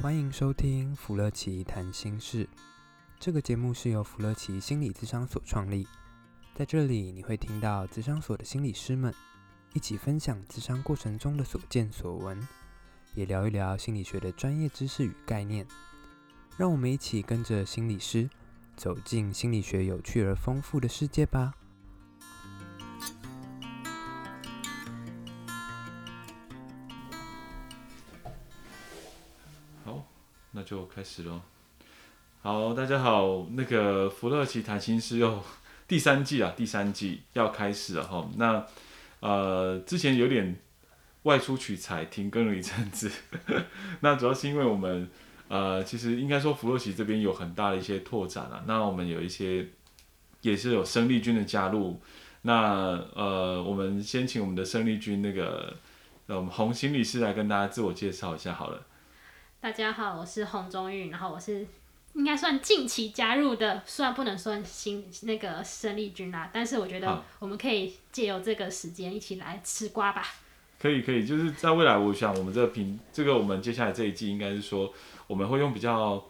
欢迎收听弗乐奇谈心事。这个节目是由弗乐奇心理咨商所创立，在这里你会听到咨商所的心理师们一起分享咨商过程中的所见所闻，也聊一聊心理学的专业知识与概念。让我们一起跟着心理师走进心理学有趣而丰富的世界吧。就开始喽。好，大家好，那个福乐奇谈心事又第三季啊，第三季要开始了哈。那呃，之前有点外出取材，停更了一阵子。那主要是因为我们呃，其实应该说福乐奇这边有很大的一些拓展啊。那我们有一些也是有生力军的加入。那呃，我们先请我们的生力军那个呃，我们洪心理师来跟大家自我介绍一下好了。大家好，我是洪中玉，然后我是应该算近期加入的，虽然不能算新那个生力军啦，但是我觉得我们可以借由这个时间一起来吃瓜吧。可以可以，就是在未来，我想我们这个频，这个我们接下来这一季应该是说，我们会用比较，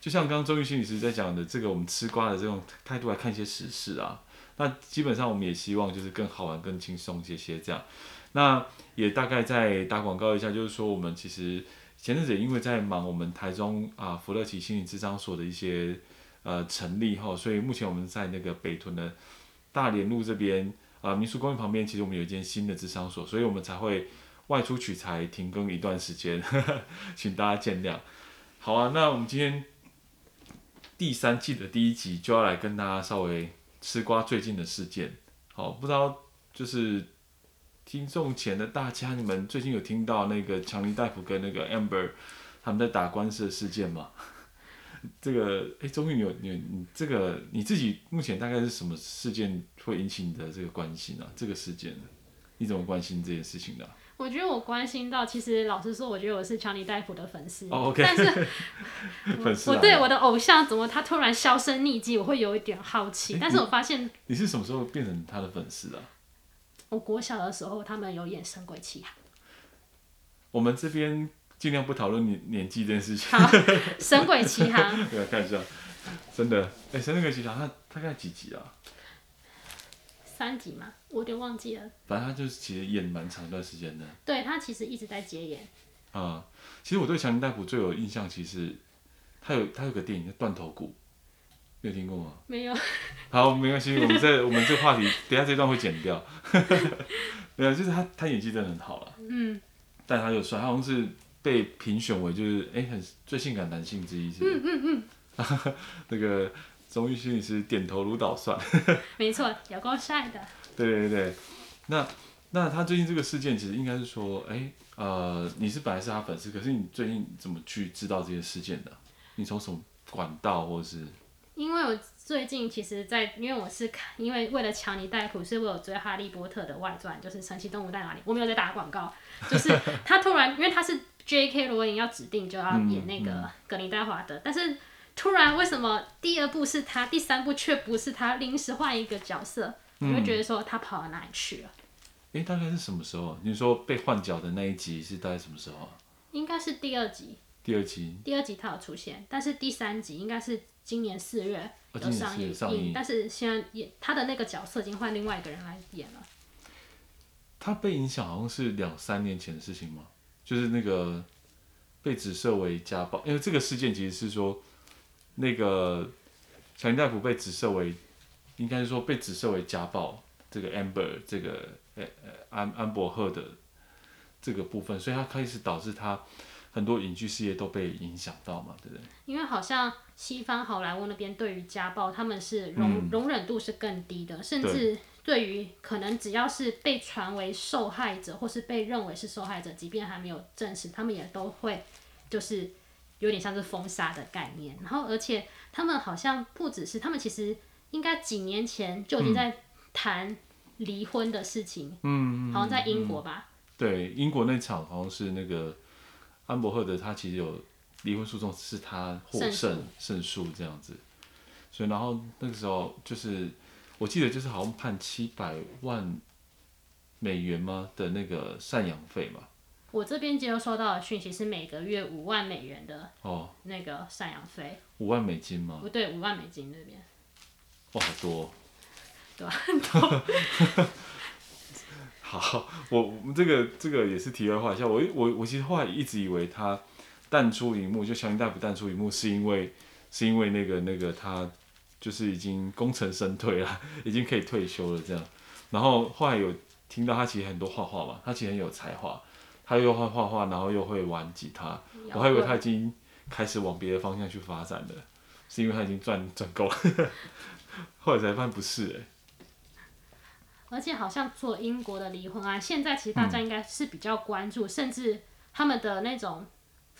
就像刚刚周玉心理师在讲的，这个我们吃瓜的这种态度来看一些时事啊。那基本上我们也希望就是更好玩、更轻松一些些这样。那也大概再打广告一下，就是说我们其实。前阵子因为在忙我们台中啊福乐奇心理智商所的一些呃成立哈，所以目前我们在那个北屯的大连路这边啊民宿公寓旁边，其实我们有一间新的智商所，所以我们才会外出取材停更一段时间，请大家见谅。好啊，那我们今天第三季的第一集就要来跟大家稍微吃瓜最近的事件，好，不知道就是。听众前的大家，你们最近有听到那个强尼戴普跟那个 Amber 他们在打官司的事件吗？这个，哎，终于有你你这个你自己目前大概是什么事件会引起你的这个关心呢？这个事件，你怎么关心这件事情的？我觉得我关心到，其实老实说，我觉得我是强尼戴普的粉丝。但是，粉丝我对我的偶像怎么他突然销声匿迹，我会有一点好奇。但是我发现你，你是什么时候变成他的粉丝的？我国小的时候，他们有演《神鬼奇航》。我们这边尽量不讨论年年纪这件事情。好，《神鬼奇航》对啊，看一下，真的，哎，《神鬼奇航》它大概几集啊？三集嘛，我有点忘记了。反正他就是其实演蛮长一段时间的。对，他其实一直在接演。啊、嗯，其实我对强尼戴普最有印象，其实他有他有个电影叫《断头谷》。有听过吗？没有。好，没关系，我们这 我们这个话题，等下这段会剪掉。没有，就是他他演技真的很好了。嗯。但他又帅，他好像是被评选为就是哎、欸、很最性感男性之一是是。嗯嗯嗯。那个中玉心理师点头如捣蒜。没错，有够帅的。对对对，那那他最近这个事件，其实应该是说，哎、欸、呃，你是本来是他粉丝，可是你最近怎么去知道这些事件的？你从什么管道或者是？因为我最近其实在，在因为我是看，因为为了强尼戴普，是为我追《哈利波特》的外传，就是《神奇动物在哪里》，我没有在打广告，就是他突然，因为他是 J.K. 罗琳要指定就要演那个格林戴华德，嗯嗯、但是突然为什么第二部是他，第三部却不是他，临时换一个角色，你会觉得说他跑到哪里去了？诶、欸，大概是什么时候？你说被换角的那一集是大概什么时候啊？应该是第二集。第二集。第二集他有出现，但是第三集应该是。今年四月有上映，上映，但是现在演他的那个角色已经换另外一个人来演了。他被影响好像是两三年前的事情吗？就是那个被指涉为家暴，因为这个事件其实是说那个强尼大夫被指涉为，应该是说被指涉为家暴，这个 Amber 这个呃呃安安伯赫的这个部分，所以他开始导致他。很多影剧事业都被影响到嘛，对不对？因为好像西方好莱坞那边对于家暴，他们是容、嗯、容忍度是更低的，甚至对于可能只要是被传为受害者，或是被认为是受害者，即便还没有证实，他们也都会就是有点像是封杀的概念。然后，而且他们好像不只是，他们其实应该几年前就已经在谈离婚的事情。嗯，好像在英国吧？对，英国那场好像是那个。安伯赫德他其实有离婚诉讼，是他获胜胜诉这样子，所以然后那个时候就是我记得就是好像判七百万美元吗的那个赡养费嘛。我这边接收到的讯息是每个月五万美元的哦，那个赡养费。五万美金吗？不对，五万美金那边。哇，好多。对吧？好，我们这个这个也是题外话一下。我我我其实后来一直以为他淡出荧幕，就强尼戴普淡出荧幕，是因为 是因为那个那个他就是已经功成身退了，已经可以退休了这样。然后后来有听到他其实很多画画嘛，他其实很有才华，他又会画画，然后又会玩吉他。我还以为他已经开始往别的方向去发展了，是因为他已经赚赚够了。后来才发现不是哎、而且好像做英国的离婚案，现在其实大家应该是比较关注，嗯、甚至他们的那种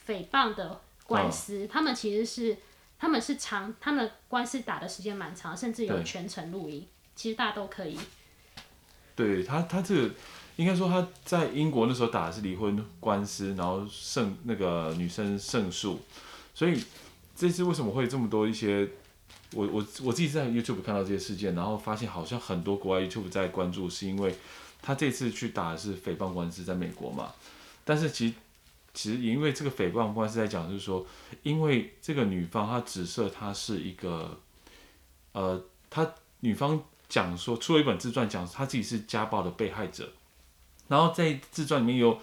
诽谤的官司，哦、他们其实是他们是长，他们的官司打的时间蛮长，甚至有全程录音，其实大家都可以。对他，他这个应该说他在英国那时候打的是离婚官司，然后胜那个女生胜诉，所以这次为什么会这么多一些？我我我自己在 YouTube 看到这些事件，然后发现好像很多国外 YouTube 在关注，是因为他这次去打的是诽谤官司，在美国嘛。但是其实其实因为这个诽谤官司在讲，就是说，因为这个女方她指涉她是一个，呃，她女方讲说出了一本自传，讲她自己是家暴的被害者，然后在自传里面有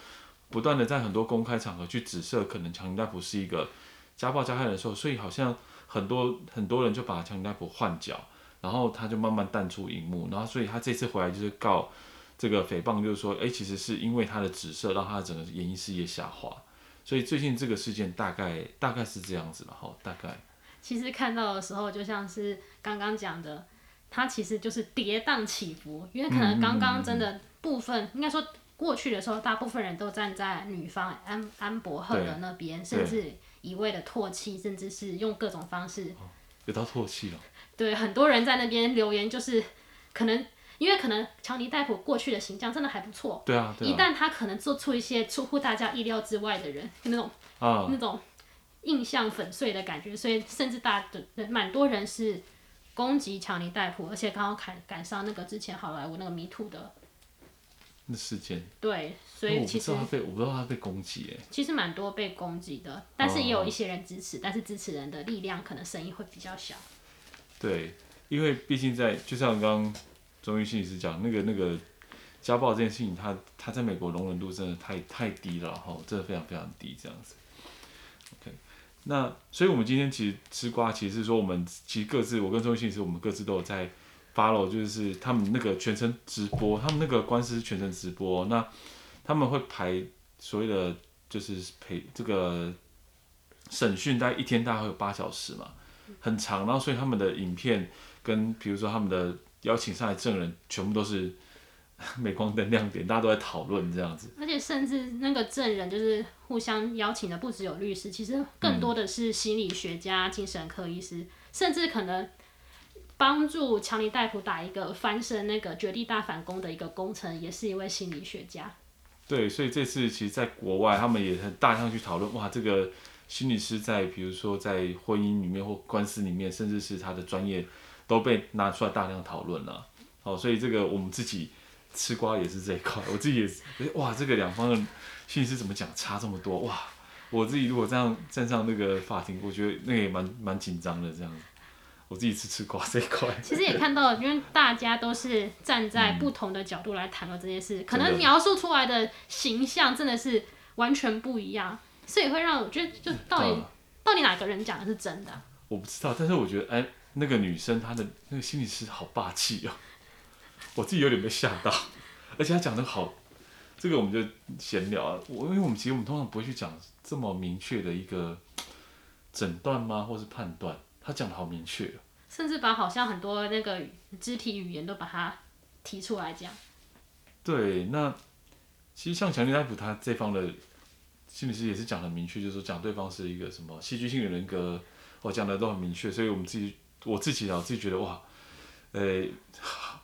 不断的在很多公开场合去指涉可能强尼戴普是一个家暴加害人的时候，所以好像。很多很多人就把强尼戴普换角，然后他就慢慢淡出荧幕，然后所以他这次回来就是告这个诽谤，就是说，哎，其实是因为他的紫色让他的整个演艺事业下滑，所以最近这个事件大概大概是这样子了哈，大概。其实看到的时候就像是刚刚讲的，他其实就是跌宕起伏，因为可能刚刚真的部分、嗯、应该说过去的时候，大部分人都站在女方安安伯赫的那边，甚至。一味的唾弃，甚至是用各种方式，哦、有到唾弃了。对，很多人在那边留言，就是可能因为可能乔尼戴普过去的形象真的还不错。对啊。对啊，一旦他可能做出一些出乎大家意料之外的人，那种、啊、那种印象粉碎的感觉，所以甚至大的蛮多人是攻击乔尼戴普，而且刚好赶赶上那个之前好莱坞那个迷途的。那事件对，所以其实我不知道他被我不知道他被攻击哎，其实蛮多被攻击的，但是也有一些人支持，哦、但是支持人的力量可能声音会比较小。对，因为毕竟在就像刚刚中医心理师讲那个那个家暴这件事情，他他在美国容忍度真的太太低了哈，真的非常非常低这样子。OK，那所以我们今天其实吃瓜，其实是说我们其实各自我跟中医心理师我们各自都有在。Follow 就是他们那个全程直播，他们那个官司全程直播，那他们会排所谓的就是陪这个审讯，大概一天大概会有八小时嘛，很长，然后所以他们的影片跟比如说他们的邀请上来证人，全部都是 镁光灯亮点，大家都在讨论这样子。而且甚至那个证人就是互相邀请的，不只有律师，其实更多的是心理学家、嗯、精神科医师，甚至可能。帮助强尼戴普打一个翻身那个绝地大反攻的一个工程，也是一位心理学家。对，所以这次其实在国外，他们也很大量去讨论，哇，这个心理师在比如说在婚姻里面或官司里面，甚至是他的专业都被拿出来大量讨论了。好，所以这个我们自己吃瓜也是这一块，我自己也是，哇，这个两方的心理师怎么讲差这么多？哇，我自己如果这样站上那个法庭，我觉得那个也蛮蛮紧张的这样。我自己吃吃瓜这一块，其实也看到了，因为大家都是站在不同的角度来谈论这件事，嗯、可能描述出来的形象真的是完全不一样，所以会让我觉得，就到底、嗯、到底哪个人讲的是真的？我不知道，但是我觉得，哎，那个女生她的那个心理师好霸气哦，我自己有点被吓到，而且她讲的好，这个我们就闲聊啊，我因为我们其实我们通常不会去讲这么明确的一个诊断吗，或是判断。他讲的好明确，甚至把好像很多那个肢体语言都把它提出来讲。对，那其实像强尼戴普他这方的心理师也是讲的很明确，就是说讲对方是一个什么戏剧性的人格，我讲的都很明确，所以我们自己我自己啊，我自己觉得哇，呃、欸，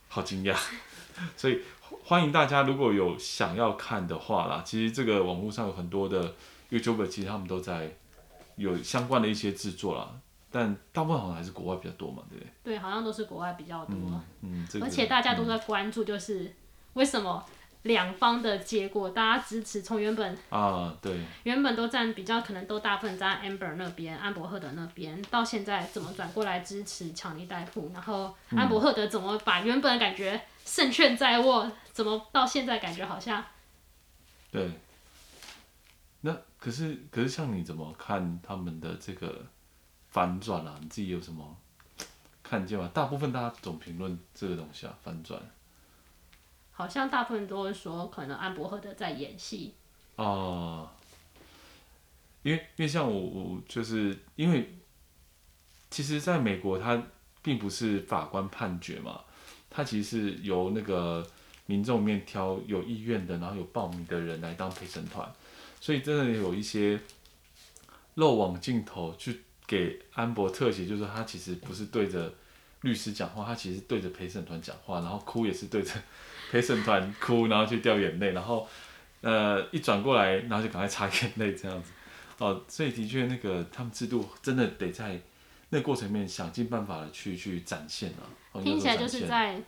好惊讶，所以欢迎大家如果有想要看的话啦，其实这个网络上有很多的 YouTuber，其实他们都在有相关的一些制作啦。但大部分好像还是国外比较多嘛，对不对？对，好像都是国外比较多。嗯，嗯这个、而且大家都在关注，就是为什么两方的结果，大家支持从原本啊，对，原本都站比较可能都大部分站 Amber 那边，安伯赫德那边，到现在怎么转过来支持强尼戴普，然后安伯赫德怎么把原本感觉胜券在握，怎么到现在感觉好像，对，那可是可是像你怎么看他们的这个反转啊？你自己有什么 看见吗？大部分大家总评论这个东西啊，反转。好像大部分都会说，可能安伯赫德在演戏。哦、呃，因为因为像我我就是因为，其实在美国，他并不是法官判决嘛，他其实是由那个民众面挑有意愿的，然后有报名的人来当陪审团，所以真的有一些漏网镜头去给安博特写，就是他其实不是对着律师讲话，他其实对着陪审团讲话，然后哭也是对着。陪审团哭，然后去掉眼泪，然后，呃，一转过来，然后就赶快擦眼泪这样子，哦，所以的确那个他们制度真的得在那个过程里面想尽办法的去去展现啊。哦、听起来就是在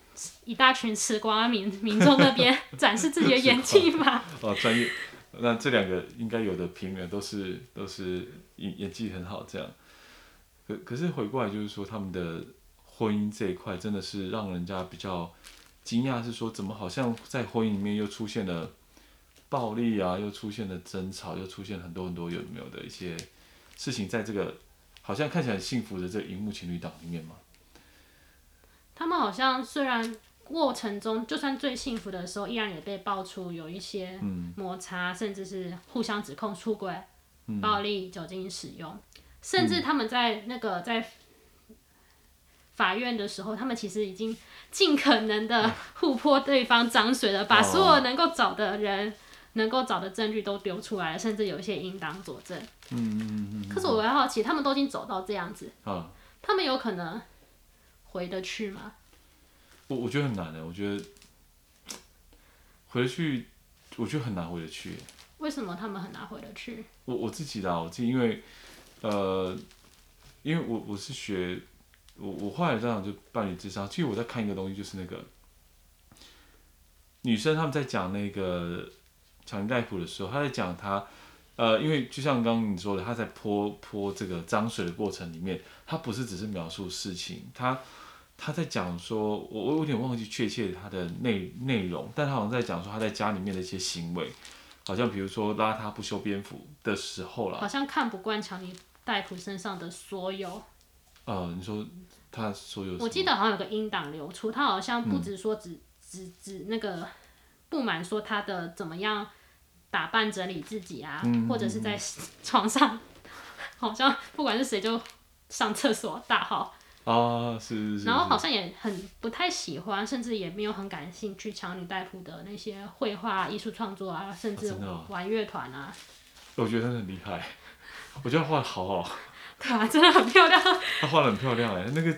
一大群吃瓜民民众那边展示自己的演技嘛。哦，专业，那这两个应该有的评委都是都是演演技很好这样。可可是回过来就是说他们的婚姻这一块真的是让人家比较。惊讶是说，怎么好像在婚姻里面又出现了暴力啊，又出现了争吵，又出现很多很多有没有的一些事情，在这个好像看起来很幸福的这荧幕情侣档里面嘛？他们好像虽然过程中，就算最幸福的时候，依然也被爆出有一些摩擦，嗯、甚至是互相指控出轨、嗯、暴力、酒精使用，甚至他们在那个在。法院的时候，他们其实已经尽可能的互泼对方脏水了，把所有能够找的人、能够找的证据都丢出来了，甚至有一些应当佐证。嗯嗯嗯。可是我很好奇，他们都已经走到这样子，他们有可能回得去吗？我我觉得很难的，我觉得回得去，我觉得很难回得去。为什么他们很难回得去？我我自己的，我自己因为呃，因为我我是学。我我后来这样就伴侣智商，其实我在看一个东西，就是那个女生他们在讲那个强尼戴普的时候，她在讲她，呃，因为就像刚刚你说的，她在泼泼这个脏水的过程里面，她不是只是描述事情，她她在讲说，我我有点忘记确切她的内内容，但她好像在讲说她在家里面的一些行为，好像比如说拉她不修边幅的时候啦，好像看不惯强尼戴普身上的所有。呃，你说他所有，我记得好像有个音档流出，他好像不止说只只只那个不满说他的怎么样打扮整理自己啊，嗯、或者是在床上，好像不管是谁就上厕所大号。啊，是是是，然后好像也很不太喜欢，甚至也没有很感兴趣强女戴普的那些绘画艺术创作啊，甚至玩乐团啊，我觉得他很厉害，我觉得画的好好。对啊，真的很漂亮。他画的很漂亮哎，那个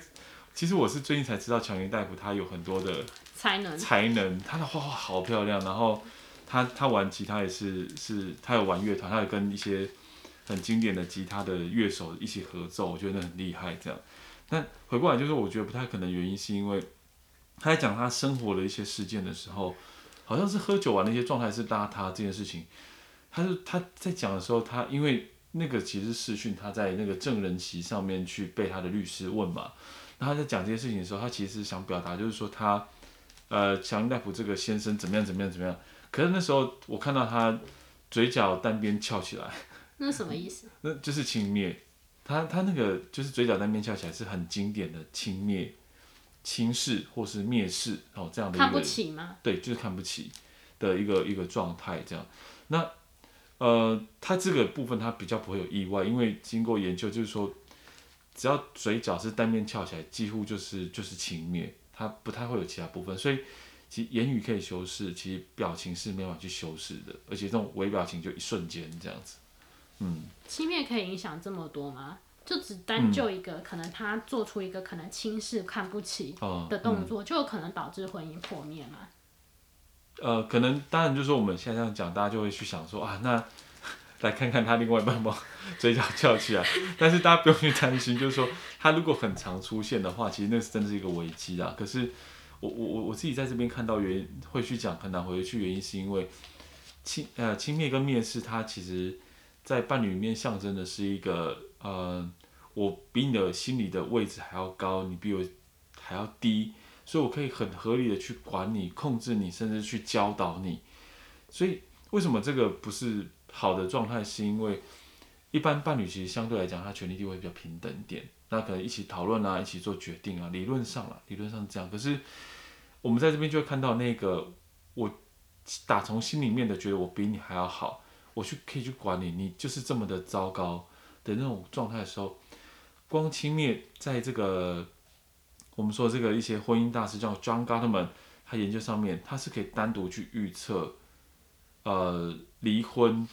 其实我是最近才知道强尼大夫他有很多的才能，才能他的画画好漂亮。然后他他玩吉他也是是，他有玩乐团，他有跟一些很经典的吉他的乐手一起合奏，我觉得很厉害。这样，但回过来就是我觉得不太可能，原因是因为他在讲他生活的一些事件的时候，好像是喝酒玩的一些状态是邋遢这件事情。他是他在讲的时候，他因为。那个其实是视讯，他在那个证人席上面去被他的律师问嘛，那他在讲这些事情的时候，他其实想表达，就是说他，呃，强尼戴普这个先生怎么样怎么样怎么样。可是那时候我看到他嘴角单边翘起来，那什么意思？那就是轻蔑，他他那个就是嘴角单边翘起来是很经典的轻蔑、轻视或是蔑视哦这样的一个。看不起吗？对，就是看不起的一个一个状态这样。那。呃，他这个部分他比较不会有意外，因为经过研究，就是说，只要嘴角是单面翘起来，几乎就是就是轻蔑，他不太会有其他部分。所以，其实言语可以修饰，其实表情是没办法去修饰的，而且这种微表情就一瞬间这样子。嗯，轻蔑可以影响这么多吗？就只单就一个，嗯、可能他做出一个可能轻视、看不起的动作，嗯、就有可能导致婚姻破灭吗？呃，可能当然就是说我们现在这样讲，大家就会去想说啊，那来看看他另外一半吧，嘴角翘起来。但是大家不用去担心，就是说他如果很常出现的话，其实那是真的是一个危机啊。可是我我我我自己在这边看到原会去讲很难回去，原因是因为轻呃轻蔑跟蔑视，它其实在伴侣里面象征的是一个呃，我比你的心理的位置还要高，你比我还要低，所以我可以很合理的去管你、控制你，甚至去教导你。所以为什么这个不是好的状态？是因为一般伴侣其实相对来讲，他权力地位比较平等一点。那可能一起讨论啊，一起做决定啊，理论上啊，理论上是这样。可是我们在这边就会看到那个我打从心里面的觉得我比你还要好，我去可以去管你，你就是这么的糟糕的那种状态的时候，光轻蔑在这个我们说这个一些婚姻大师叫 John Gottman，他研究上面他是可以单独去预测，呃，离婚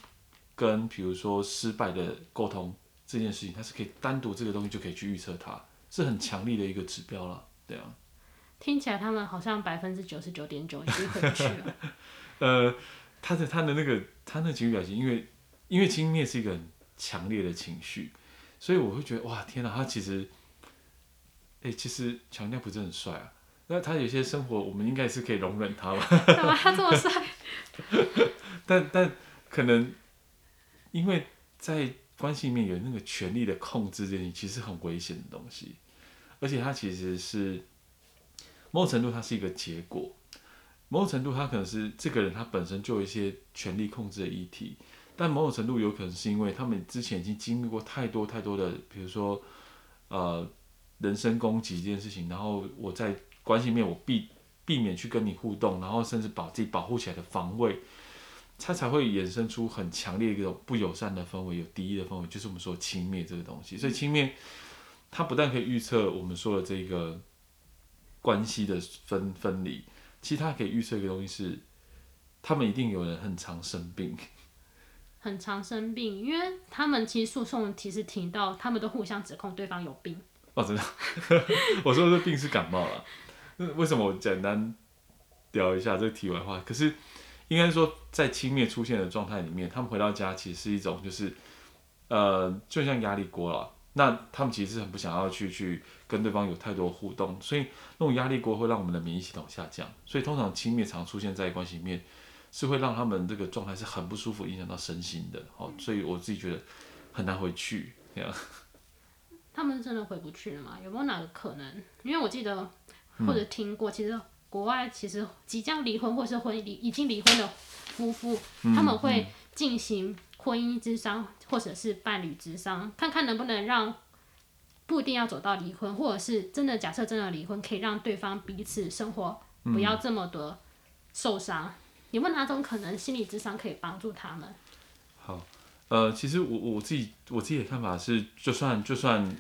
跟比如说失败的沟通。这件事情，他是可以单独这个东西就可以去预测，它是很强力的一个指标了，对啊。听起来他们好像百分之九十九点九已经回去了。呃，他的他的那个他那个情绪表情，因为因为轻蔑是一个很强烈的情绪，所以我会觉得哇天哪，他其实，哎、欸，其实强调不是很帅啊。那他有些生活，我们应该是可以容忍他吧？干嘛他这么帅？但但可能因为在。关系里面有那个权力的控制，这件其实很危险的东西，而且他其实是某种程度，它是一个结果。某种程度，他可能是这个人他本身就有一些权力控制的议题，但某种程度有可能是因为他们之前已经经历过太多太多的，比如说呃人身攻击这件事情，然后我在关系里面我避避免去跟你互动，然后甚至把自己保护起来的防卫。它才会衍生出很强烈一种不友善的氛围，有敌意的氛围，就是我们说轻蔑这个东西。所以轻蔑，它不但可以预测我们说的这个关系的分分离，其实它可以预测一个东西是，他们一定有人很常生病，很常生病，因为他们其实诉讼其实提到，他们都互相指控对方有病。哦，真的，我说的这病是感冒了。为什么我简单聊一下这个题外话？可是。应该说，在轻蔑出现的状态里面，他们回到家其实是一种，就是，呃，就像压力锅了。那他们其实是很不想要去去跟对方有太多互动，所以那种压力锅会让我们的免疫系统下降。所以通常轻蔑常出现在关系里面，是会让他们这个状态是很不舒服，影响到身心的。哦，所以我自己觉得很难回去。这样，他们真的回不去了吗？有没有哪个可能？因为我记得或者听过，其实。国外其实即将离婚或是婚离已经离婚的夫妇，嗯、他们会进行婚姻之商或者是伴侣之商，看看能不能让不一定要走到离婚，或者是真的假设真的离婚，可以让对方彼此生活不要这么的受伤。嗯、有没有哪种可能心理智商可以帮助他们？好，呃，其实我我自己我自己的看法是，就算就算。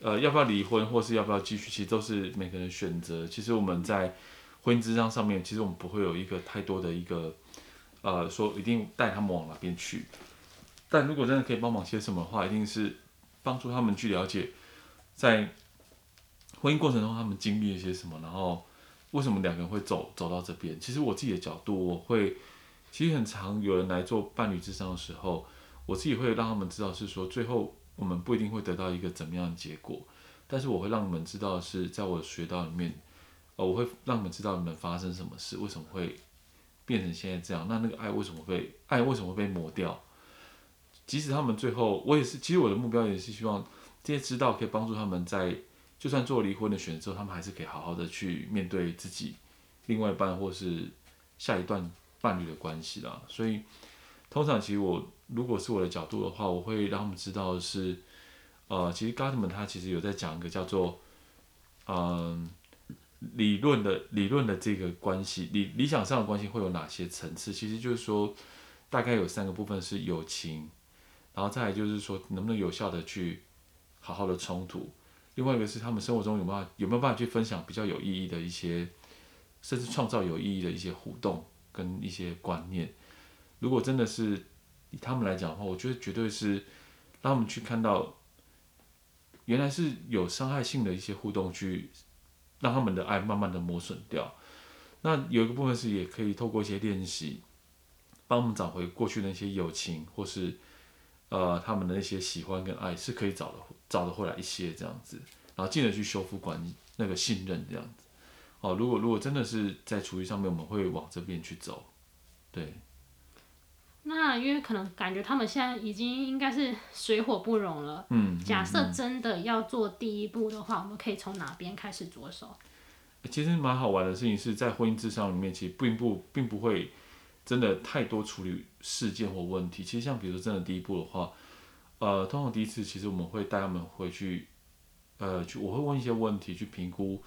呃，要不要离婚，或是要不要继续，其实都是每个人选择。其实我们在婚姻咨商上面，其实我们不会有一个太多的一个，呃，说一定带他们往哪边去。但如果真的可以帮忙些什么的话，一定是帮助他们去了解，在婚姻过程中他们经历了些什么，然后为什么两个人会走走到这边。其实我自己的角度，我会其实很常有人来做伴侣咨商的时候，我自己会让他们知道是说最后。我们不一定会得到一个怎么样的结果，但是我会让你们知道是，在我学道里面，呃，我会让你们知道你们发生什么事，为什么会变成现在这样。那那个爱为什么会爱为什么会被磨掉？即使他们最后，我也是，其实我的目标也是希望这些知道可以帮助他们在就算做离婚的选择之后，他们还是可以好好的去面对自己另外一半或是下一段伴侣的关系啦。所以通常其实我。如果是我的角度的话，我会让他们知道是，呃，其实 Gottman 他其实有在讲一个叫做，嗯、理论的理论的这个关系，理理想上的关系会有哪些层次？其实就是说，大概有三个部分是友情，然后再来就是说能不能有效的去好好的冲突，另外一个是他们生活中有没有有没有办法去分享比较有意义的一些，甚至创造有意义的一些互动跟一些观念。如果真的是。以他们来讲的话，我觉得绝对是让他们去看到，原来是有伤害性的一些互动，去让他们的爱慢慢的磨损掉。那有一个部分是也可以透过一些练习，帮我们找回过去的那些友情，或是呃他们的那些喜欢跟爱，是可以找的找得回来一些这样子，然后进而去修复关系那个信任这样子。哦，如果如果真的是在厨艺上面，我们会往这边去走，对。那因为可能感觉他们现在已经应该是水火不容了。嗯。假设真的要做第一步的话，我们可以从哪边开始着手？其实蛮好玩的事情是在婚姻智商里面，其实并不并不会真的太多处理事件或问题。其实像比如说真的第一步的话，呃，通常第一次其实我们会带他们回去，呃，去我会问一些问题去评估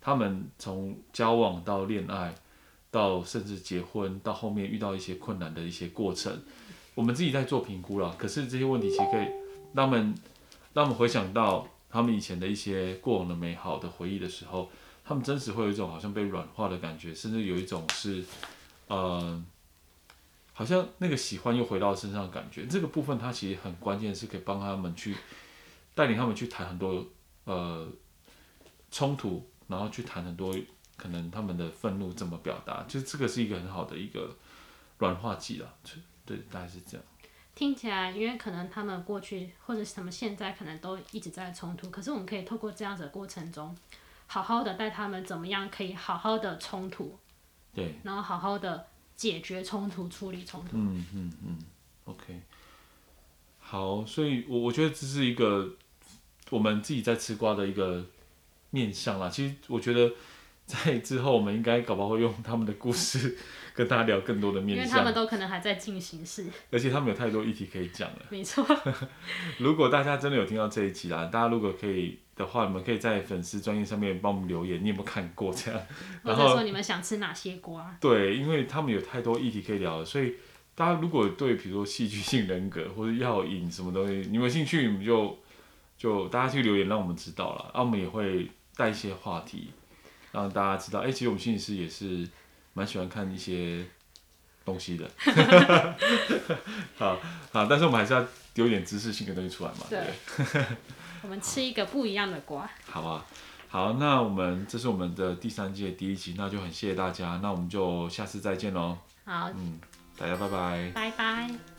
他们从交往到恋爱，到甚至结婚，到后面遇到一些困难的一些过程，我们自己在做评估了。可是这些问题其实可以让他们让我们回想到他们以前的一些过往的美好的回忆的时候。他们真实会有一种好像被软化的感觉，甚至有一种是，呃，好像那个喜欢又回到身上的感觉。这个部分它其实很关键，是可以帮他们去带领他们去谈很多呃冲突，然后去谈很多可能他们的愤怒怎么表达，就这个是一个很好的一个软化剂了。对，大概是这样。听起来，因为可能他们过去或者是他们现在可能都一直在冲突，可是我们可以透过这样子的过程中。好好的带他们怎么样可以好好的冲突，对，然后好好的解决冲突、处理冲突。嗯嗯嗯，OK，好，所以我我觉得这是一个我们自己在吃瓜的一个面向啦。其实我觉得在之后我们应该搞不好会用他们的故事 跟大家聊更多的面向，因为他们都可能还在进行式，而且他们有太多议题可以讲了。没错。如果大家真的有听到这一集啦，大家如果可以。的话，你们可以在粉丝专业上面帮我们留言，你有没有看过这样？然后说你们想吃哪些瓜？对，因为他们有太多议题可以聊了，所以大家如果对比如说戏剧性人格或者药瘾什么东西，你们有兴趣，你们就就大家去留言，让我们知道了，啊，我们也会带一些话题，让大家知道，哎、欸，其实我们心理师也是蛮喜欢看一些东西的。好，好，但是我们还是要丢一点知识性的东西出来嘛，对。对我们吃一个不一样的瓜。好啊，好，那我们这是我们的第三季的第一集，那就很谢谢大家，那我们就下次再见喽。好，嗯，大家拜拜。拜拜。